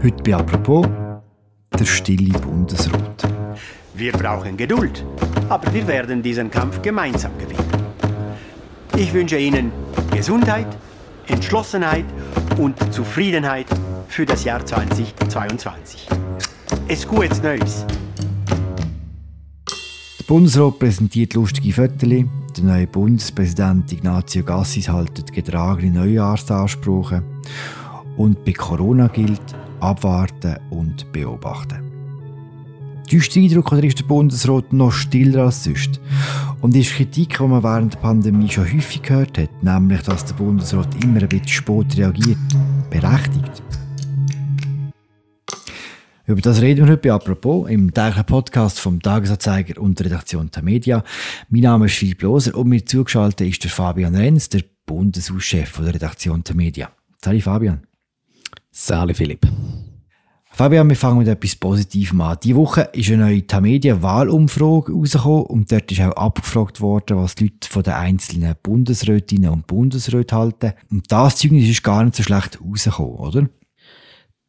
Heute bei Apropos der stille Bundesrat. Wir brauchen Geduld, aber wir werden diesen Kampf gemeinsam gewinnen. Ich wünsche Ihnen Gesundheit, Entschlossenheit und Zufriedenheit für das Jahr 2022. Es gutes Neues. Der Bundesrat präsentiert lustige Fotos. Der neue Bundespräsident Ignazio Gassis haltet getragene Neujahrsansprüche. Und bei Corona gilt abwarten und beobachten. Düster Eindruck oder ist der Bundesrat noch stiller als sonst? Und ist Kritik, die man während der Pandemie schon häufig gehört hat, nämlich, dass der Bundesrat immer ein bisschen spät reagiert, berechtigt? Über das reden wir heute «Apropos» im täglichen Podcast vom Tagesanzeiger und der Redaktion der Media. Mein Name ist Philipp Loser und mir zugeschaltet ist der Fabian Renz, der Bundeshauschef der Redaktion der Media. Salut Fabian. Salut Philipp. Fabian, wir fangen mit etwas Positivem an. Diese Woche ist eine neue Tamedia-Wahlumfrage rausgekommen und dort ist auch abgefragt worden, was die Leute von den einzelnen Bundesrätinnen und Bundesräten halten. Und das Zeugnis ist gar nicht so schlecht rausgekommen, oder?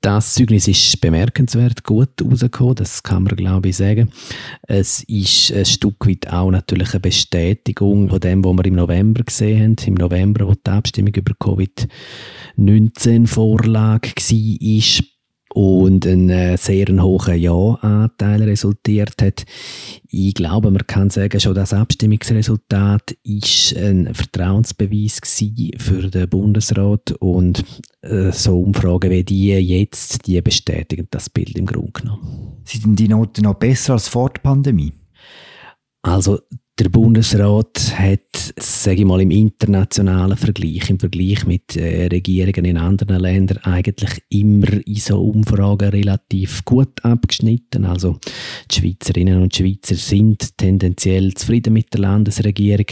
Das Zeugnis ist bemerkenswert gut rausgekommen, das kann man glaube ich sagen. Es ist ein Stück weit auch natürlich eine Bestätigung von dem, was wir im November gesehen haben. Im November, wo die Abstimmung über Covid-19-Vorlage war und einen äh, sehr hohen Ja-Anteil resultiert hat. Ich glaube, man kann sagen, schon das Abstimmungsresultat ist ein Vertrauensbeweis für den Bundesrat und äh, so Umfragen wie die jetzt, die bestätigen das Bild im Grunde genommen. Sind die Noten noch besser als vor der Pandemie? Also der Bundesrat hat, sage ich mal, im internationalen Vergleich, im Vergleich mit äh, Regierungen in anderen Ländern eigentlich immer in so Umfragen relativ gut abgeschnitten. Also die Schweizerinnen und Schweizer sind tendenziell zufrieden mit der Landesregierung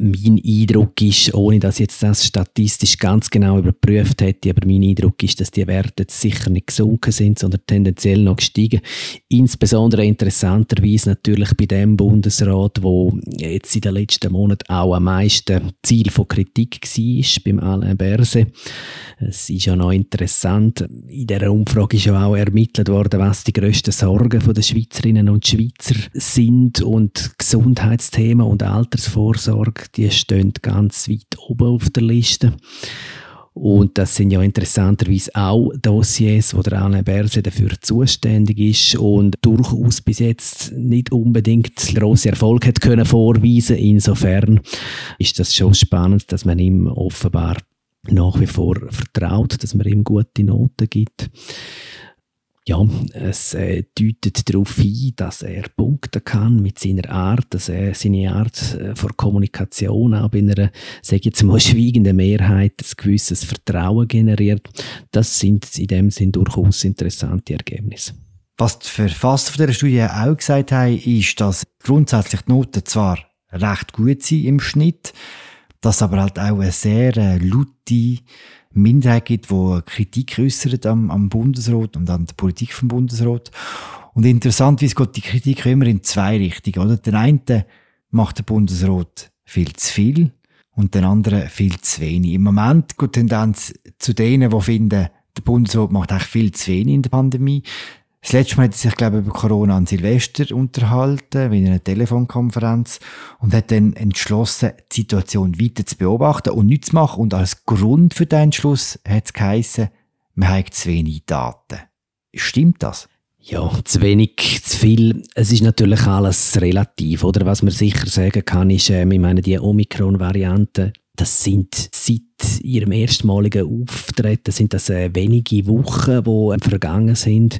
mein Eindruck ist, ohne dass ich jetzt das statistisch ganz genau überprüft hätte, aber mein Eindruck ist, dass die Werte sicher nicht gesunken sind, sondern tendenziell noch gestiegen. Insbesondere interessanterweise natürlich bei dem Bundesrat, wo jetzt in den letzten Monaten auch am meisten Ziel von Kritik war, beim Alain Berse. Es ist ja noch interessant, in dieser Umfrage ist ja auch ermittelt worden, was die grössten Sorgen der Schweizerinnen und Schweizer sind und Gesundheitsthemen und Altersvorsorge die stehen ganz weit oben auf der Liste. Und das sind ja interessanterweise auch Dossiers, wo der Alain Berse dafür zuständig ist und durchaus bis jetzt nicht unbedingt grosse Erfolg hat können vorweisen. Insofern ist das schon spannend, dass man ihm offenbar nach wie vor vertraut, dass man ihm gute Noten gibt ja, es äh, deutet darauf hin, dass er punkten kann mit seiner Art, dass er seine Art äh, vor Kommunikation auch bei einer, sage jetzt mal, schweigenden Mehrheit ein gewisses Vertrauen generiert. Das sind in dem Sinn durchaus interessante Ergebnisse. Was die Verfasser von dieser Studie auch gesagt haben, ist, dass grundsätzlich die Noten zwar recht gut sind im Schnitt, dass aber halt auch eine sehr äh, laute Minderheit gibt, die Kritik äußert am, am Bundesrat und an der Politik vom Bundesrat. Und interessant, wie es geht die Kritik immer in zwei Richtungen, oder? Der eine macht der Bundesrat viel zu viel und der andere viel zu wenig. Im Moment geht die Tendenz zu denen, die finden, der Bundesrat macht eigentlich viel zu wenig in der Pandemie. Das letzte Mal hat er sich, glaube ich, über Corona an Silvester unterhalten, in einer Telefonkonferenz, und hat dann entschlossen, die Situation weiter zu beobachten und nichts zu machen. Und als Grund für den Entschluss hat es geheissen, man hat zu wenig Daten. Stimmt das? Ja, zu wenig, zu viel. Es ist natürlich alles relativ, oder? Was man sicher sagen kann, ist, äh, ich meine, die Omikron-Variante, das sind seit ihrem erstmaligen Auftreten sind das äh, wenige Wochen, die äh, vergangen sind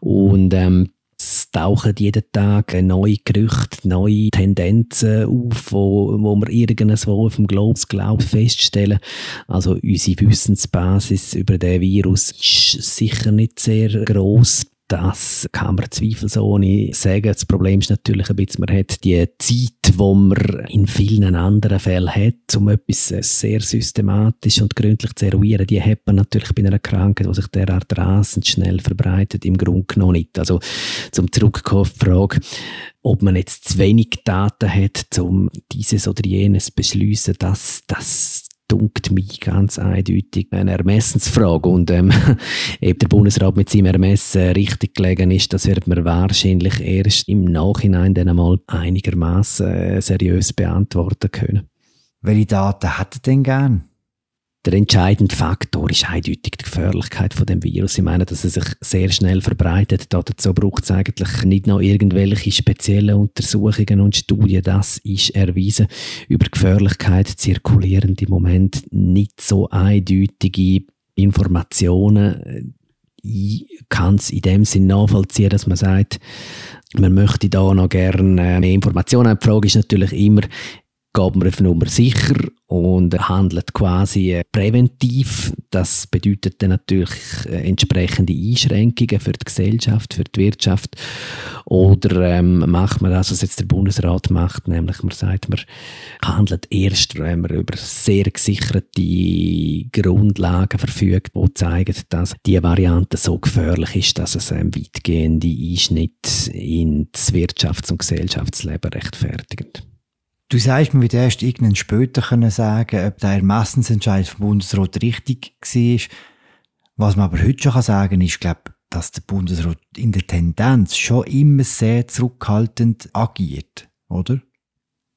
und ähm, es tauchen jeden Tag neue Gerüchte, neue Tendenzen auf, wo, wo wir irgendwo auf dem Globus Glaub feststellen. Also unsere Wissensbasis über den Virus ist sicher nicht sehr groß. Das kann man zweifelsohne sagen. Das Problem ist natürlich ein bisschen, man hat die Zeit, die man in vielen anderen Fällen hat, um etwas sehr systematisch und gründlich zu eruieren, die hat man natürlich bei einer Krankheit, die sich derart rasend schnell verbreitet, im Grunde genommen nicht. Also zum Zurückkommen auf die Frage, ob man jetzt zu wenig Daten hat, um dieses oder jenes zu beschließen, das, das dunkt mich ganz eindeutig eine Ermessensfrage. Und ähm, ob der Bundesrat mit seinem Ermessen richtig gelegen ist, das wird man wahrscheinlich erst im Nachhinein dann einmal einigermaßen äh, seriös beantworten können. Welche Daten hat er denn gern? Der entscheidende Faktor ist eindeutig die Gefährlichkeit von dem Virus. Ich meine, dass es sich sehr schnell verbreitet. Dazu braucht es eigentlich nicht noch irgendwelche speziellen Untersuchungen und Studien. Das ist erwiesen. Über Gefährlichkeit zirkulieren im Moment nicht so eindeutige Informationen. Ich kann es in dem Sinn nachvollziehen, dass man sagt, man möchte da noch gerne mehr Informationen. Die Frage ist natürlich immer, geht man auf Nummer sicher und handelt quasi äh, präventiv. Das bedeutet dann natürlich äh, entsprechende Einschränkungen für die Gesellschaft, für die Wirtschaft. Oder ähm, macht man das, was jetzt der Bundesrat macht, nämlich man sagt, man handelt erst, wenn man über sehr gesicherte Grundlagen verfügt, die zeigen, dass die Variante so gefährlich ist, dass es einen weitgehenden Einschnitt ins Wirtschafts- und Gesellschaftsleben rechtfertigt. Du sagst, man wird erst irgendwann später können sagen, ob der Ermessensentscheid vom Bundesrat richtig war. Was man aber heute schon sagen kann, ist, glaube dass der Bundesrat in der Tendenz schon immer sehr zurückhaltend agiert, oder?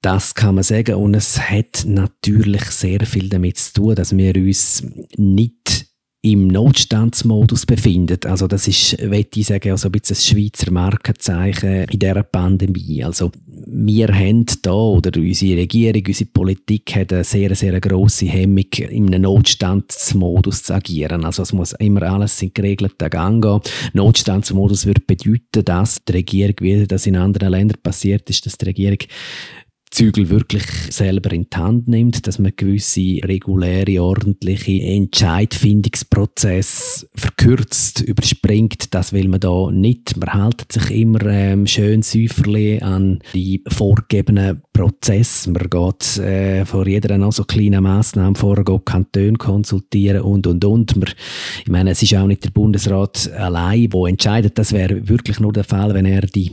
Das kann man sagen und es hat natürlich sehr viel damit zu tun, dass wir uns nicht im Notstandsmodus befinden. Also das ist, würde ich sagen, also ein bisschen ein Schweizer Markenzeichen in dieser Pandemie. Also wir haben da, oder unsere Regierung, unsere Politik hat eine sehr, sehr grosse Hemmung, in einem Notstandsmodus zu agieren. Also es muss immer alles in geregelten Gang gehen. Notstandsmodus würde bedeuten, dass die Regierung, wie das in anderen Ländern passiert ist, dass die Regierung Zügel wirklich selber in die Hand nimmt, dass man gewisse reguläre, ordentliche Entscheidfindungsprozess verkürzt, überspringt. Das will man da nicht. Man hält sich immer ähm, schön säuferlich an die vorgegebenen Prozess. Man geht äh, vor jeder noch so kleinen Massnahme vor, geht Kantone konsultieren und, und, und. Man, ich meine, es ist auch nicht der Bundesrat allein, der entscheidet. Das wäre wirklich nur der Fall, wenn er die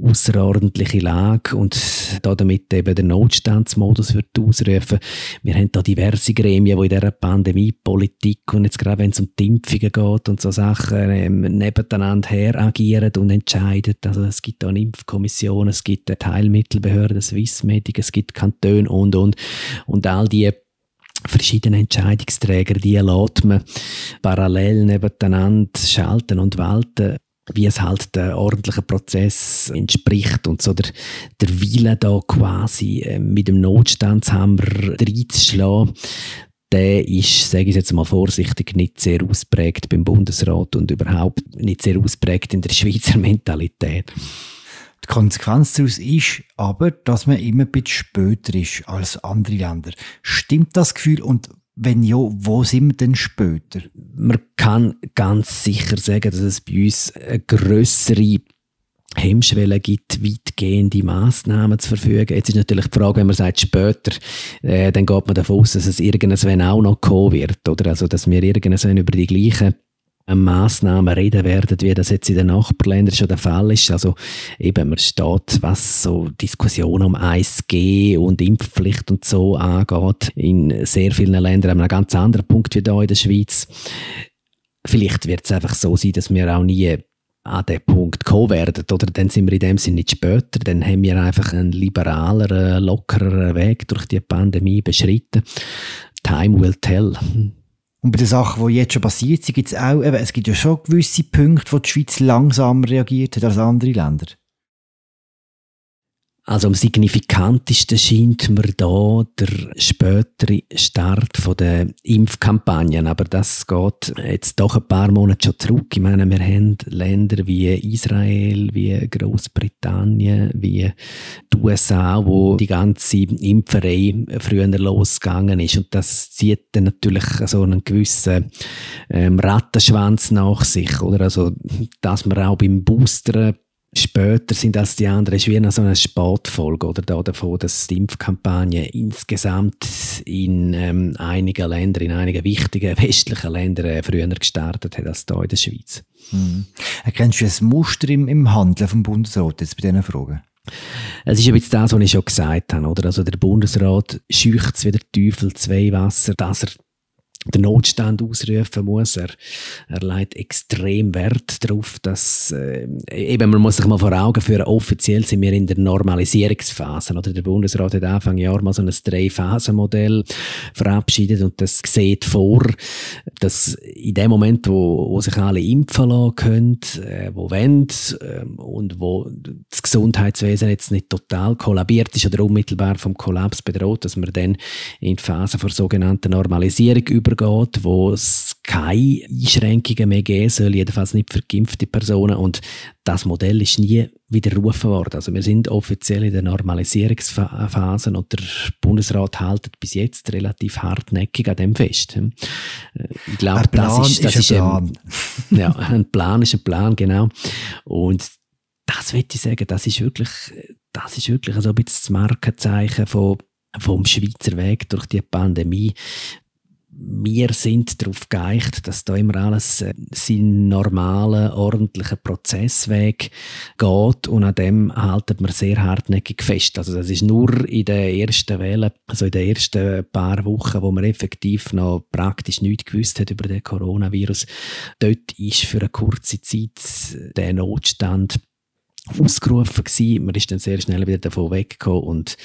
außerordentliche Lage und da damit eben den Notstandsmodus wird ausrufen. Wir haben da diverse Gremien, die in dieser Pandemiepolitik und jetzt gerade wenn es um die Impfungen geht und so Sachen ähm, nebeneinander her agieren und entscheiden. Also es gibt da eine Impfkommission, es gibt eine Teilmittelbehörde, Swiss Swissmedic, es gibt Kantone und, und. Und all die verschiedenen Entscheidungsträger, die lässt man parallel nebeneinander schalten und walten wie es halt der ordentlichen Prozess entspricht und so der, der Wille da quasi äh, mit dem Notstandshammer reinzuschlagen, der ist, sage ich jetzt mal vorsichtig, nicht sehr ausprägt beim Bundesrat und überhaupt nicht sehr ausprägt in der Schweizer Mentalität. Die Konsequenz daraus ist aber, dass man immer ein bisschen später ist als andere Länder. Stimmt das Gefühl und wenn ja, wo sind wir denn später? Man kann ganz sicher sagen, dass es bei uns eine grössere Hemmschwelle gibt, weitgehende Massnahmen zu verfügen. Jetzt ist natürlich die Frage, wenn man sagt später, äh, dann geht man davon aus, dass es irgendwann auch noch kommen wird, oder? Also, dass wir irgendwann über die gleichen Massnahmen reden werden, wie das jetzt in den Nachbarländern schon der Fall ist. Also eben, man steht, was so Diskussionen um 1G und Impfpflicht und so angeht, in sehr vielen Ländern haben wir einen ganz anderen Punkt wie hier in der Schweiz. Vielleicht wird es einfach so sein, dass wir auch nie an den Punkt kommen werden, oder dann sind wir in dem Sinne nicht später, dann haben wir einfach einen liberaleren, lockereren Weg durch die Pandemie beschritten. Time will tell. Und bei den Sachen, die jetzt schon passiert sind, gibt es auch, eben, es gibt ja schon gewisse Punkte, wo die Schweiz langsamer reagiert hat als andere Länder. Also am signifikantesten scheint mir da der spätere Start der Impfkampagnen. Aber das geht jetzt doch ein paar Monate schon zurück. Ich meine, wir haben Länder wie Israel, wie Großbritannien, wie die USA, wo die ganze Impferei früher losgegangen ist. Und das zieht dann natürlich so einen gewissen ähm, Rattenschwanz nach sich. Oder? Also, dass man auch beim Boostern später sind als die anderen, ist wie noch so eine Sportfolge oder da davon, dass die Impfkampagne insgesamt in ähm, einigen Ländern, in einigen wichtigen westlichen Ländern äh, früher gestartet hat als hier in der Schweiz. Mhm. Erkennst du ein Muster im, im Handeln vom Bundesrat jetzt bei diesen Fragen? Es ist bisschen das, was ich schon gesagt habe. Oder? Also der Bundesrat scheucht wie der Teufel zwei Wasser, dass er den Notstand ausrufen muss. Er, er legt extrem Wert darauf, dass äh, eben man muss sich mal vor Augen führen, offiziell sind wir in der Normalisierungsphase. Oder der Bundesrat hat Anfang Jahr mal so ein Drei-Phasen-Modell verabschiedet und das sieht vor, dass in dem Moment, wo, wo sich alle impfen lassen können, äh, wo wollen äh, und wo das Gesundheitswesen jetzt nicht total kollabiert ist oder unmittelbar vom Kollaps bedroht, dass man dann in die Phase vor sogenannter Normalisierung über übergeht, wo es keine Einschränkungen mehr geben soll, jedenfalls nicht für geimpfte Personen. Und das Modell ist nie widerrufen worden. Also wir sind offiziell in der Normalisierungsphase und der Bundesrat hält bis jetzt relativ hartnäckig an dem fest. Äh, ich glaube, das ist, das ist, ein Plan. Ein, ja, ein Plan ist ein Plan, genau. Und das würde ich sagen, das ist wirklich, das ist wirklich so ein bisschen das Markenzeichen von vom Schweizer Weg durch die Pandemie wir sind darauf geeicht, dass da immer alles äh, seinen normalen, ordentlichen Prozessweg geht und an dem halten wir sehr hartnäckig fest. Also das ist nur in der ersten Welle, also in den ersten paar Wochen, wo man effektiv noch praktisch nichts gewusst hat über den Coronavirus. Dort ist für eine kurze Zeit der Notstand ausgerufen gewesen. Man ist dann sehr schnell wieder davon weggekommen und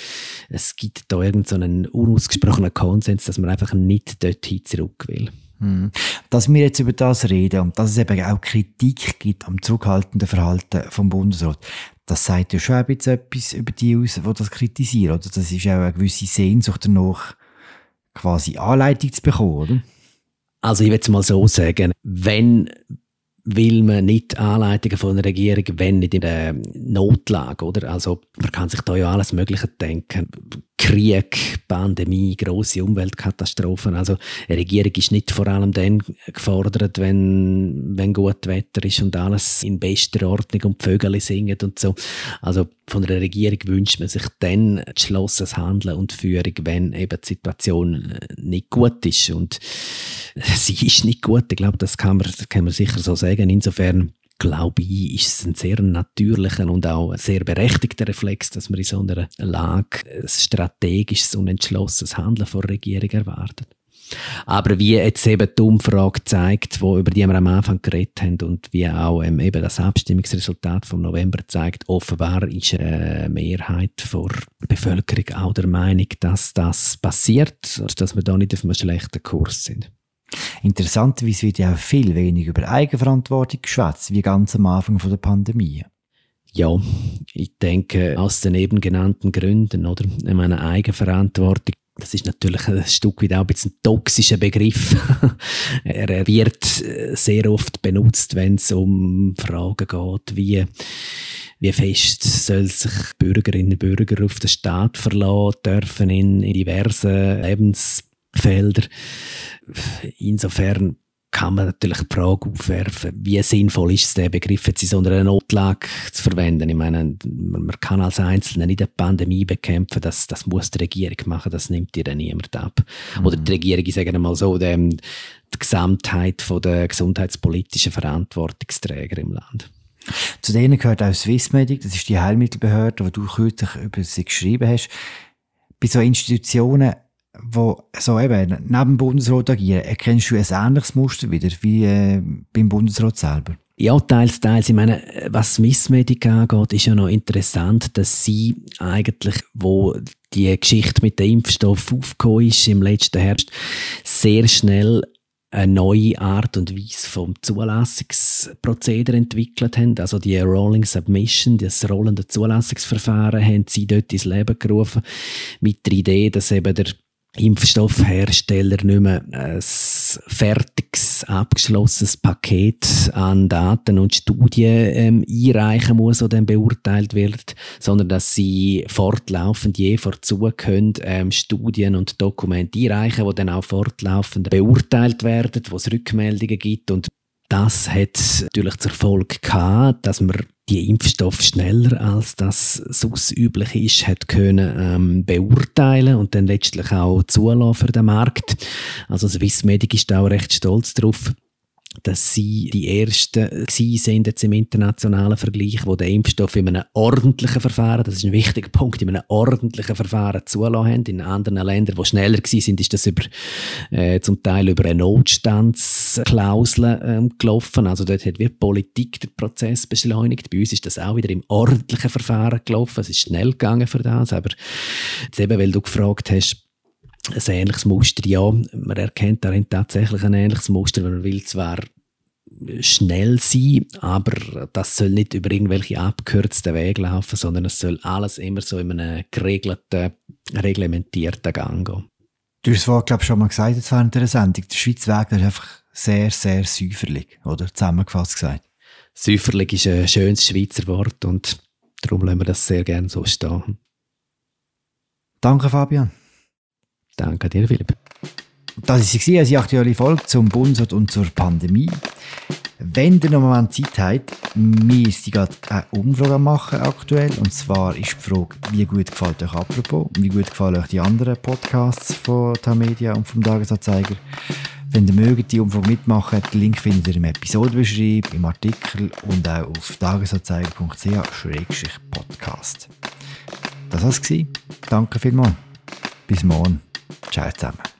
es gibt da irgendeinen so unausgesprochenen Konsens, dass man einfach nicht dorthin zurück will. Hm. Dass wir jetzt über das reden und dass es eben auch Kritik gibt am zurückhaltenden Verhalten vom Bundesrat, das sagt ja schon ein bisschen etwas über die aus, die das kritisieren. Oder? Das ist auch eine gewisse Sehnsucht danach, quasi Anleitung zu bekommen, oder? Also ich würde mal so sagen, wenn will man nicht Anleitungen von der Regierung, wenn nicht in der Notlage, oder? Also, man kann sich da ja alles Mögliche denken. Krieg, Pandemie, große Umweltkatastrophen. Also eine Regierung ist nicht vor allem dann gefordert, wenn, wenn gut Wetter ist und alles in bester Ordnung und Vögel singen und so. Also von der Regierung wünscht man sich dann entschlossenes Handeln und Führung, wenn eben die Situation äh, nicht gut ist. Und sie ist nicht gut. Ich glaube, das kann man, kann man sicher so sagen. Insofern glaube ich, ist es ein sehr natürlicher und auch sehr berechtigter Reflex, dass man in so einer Lage ein strategisches und entschlossenes Handeln von der Regierung erwartet. Aber wie jetzt eben die Umfrage zeigt, wo, über die wir am Anfang geredet haben und wie auch ähm, eben das Abstimmungsresultat vom November zeigt, offenbar ist eine Mehrheit der Bevölkerung auch der Meinung, dass das passiert dass wir da nicht auf einem schlechten Kurs sind. Interessanterweise wird ja auch viel weniger über Eigenverantwortung geschwätzt, wie ganz am Anfang der Pandemie. Ja, ich denke, aus den eben genannten Gründen, oder? Ich meine, Eigenverantwortung, das ist natürlich ein Stück weit auch ein bisschen ein toxischer Begriff. er wird sehr oft benutzt, wenn es um Fragen geht, wie, wie fest soll sich Bürgerinnen und Bürger auf den Staat verlassen dürfen in, in diversen Lebensfeldern insofern kann man natürlich die Frage aufwerfen, wie sinnvoll ist es, den Begriff jetzt in so einer Notlage zu verwenden. Ich meine, man kann als Einzelner nicht eine Pandemie bekämpfen, das, das muss die Regierung machen, das nimmt dir dann niemand ab. Mhm. Oder die Regierung, ich sage mal so, die, die Gesamtheit von der gesundheitspolitischen Verantwortungsträger im Land. Zu denen gehört auch Swissmedic, das ist die Heilmittelbehörde, wo du kürzlich über sie geschrieben hast. Bei so Institutionen wo so eben neben dem Bundesrat agieren, erkennst du ein ähnliches Muster wieder wie äh, beim Bundesrat selber? Ja, teils, teils. Ich meine, was Swissmedic angeht, ist ja noch interessant, dass sie eigentlich, wo die Geschichte mit dem Impfstoff aufgekommen ist im letzten Herbst, sehr schnell eine neue Art und Weise vom Zulassungsprozedere entwickelt haben. Also die Rolling Submission, das rollende Zulassungsverfahren, haben sie dort ins Leben gerufen mit der Idee, dass eben der Impfstoffhersteller nicht mehr ein fertiges, abgeschlossenes Paket an Daten und Studien ähm, einreichen muss, die dann beurteilt wird, sondern dass sie fortlaufend je vorzu können, ähm, Studien und Dokumente einreichen, die dann auch fortlaufend beurteilt werden, wo es Rückmeldungen gibt und das hat natürlich zur Folge gehabt, dass man die Impfstoff schneller als das sonst üblich ist, hat können ähm, beurteilen und dann letztlich auch zulassen für den Markt. Also Swissmedic ist auch recht stolz darauf, dass sie die Ersten sind jetzt im internationalen Vergleich, wo der Impfstoff in einem ordentlichen Verfahren, das ist ein wichtiger Punkt, in einem ordentlichen Verfahren zulassen haben. In anderen Ländern, die schneller sind, ist das über, äh, zum Teil über eine Notstandsklausel ähm, gelaufen. Also dort hat wie Politik den Prozess beschleunigt. Bei uns ist das auch wieder im ordentlichen Verfahren gelaufen. Es ist schnell gegangen für das, aber jetzt eben, weil du gefragt hast, ein ähnliches Muster, ja, man erkennt darin tatsächlich ein ähnliches Muster, wenn man will zwar schnell sein, aber das soll nicht über irgendwelche abgekürzten Wege laufen, sondern es soll alles immer so in einem geregelten, reglementierten Gang gehen. Du hast es vorhin, glaube ich, schon mal gesagt, jetzt während der Sendung, der Schweizer Weg ist einfach sehr, sehr säuferlich, oder? Zusammengefasst gesagt. Säuferlich ist ein schönes Schweizer Wort und darum lassen wir das sehr gerne so stehen. Danke, Fabian. Danke dir, Philipp. Das war eine aktuelle Folge zum Bundesrat und zur Pandemie. Wenn ihr noch mal Zeit habt, wir sind gerade eine Umfrage machen aktuell. Und zwar ist die Frage, wie gut gefällt euch apropos? Wie gut gefallen euch die anderen Podcasts von Tamedia und vom Tagesanzeiger? Wenn ihr mögt, die Umfrage mitmachen, den Link findet ihr im Episodenbeschreibung, im Artikel und auch auf tagesanzeiger.ch-podcast. Das war's. Danke vielmals. Bis morgen. Ciao zusammen.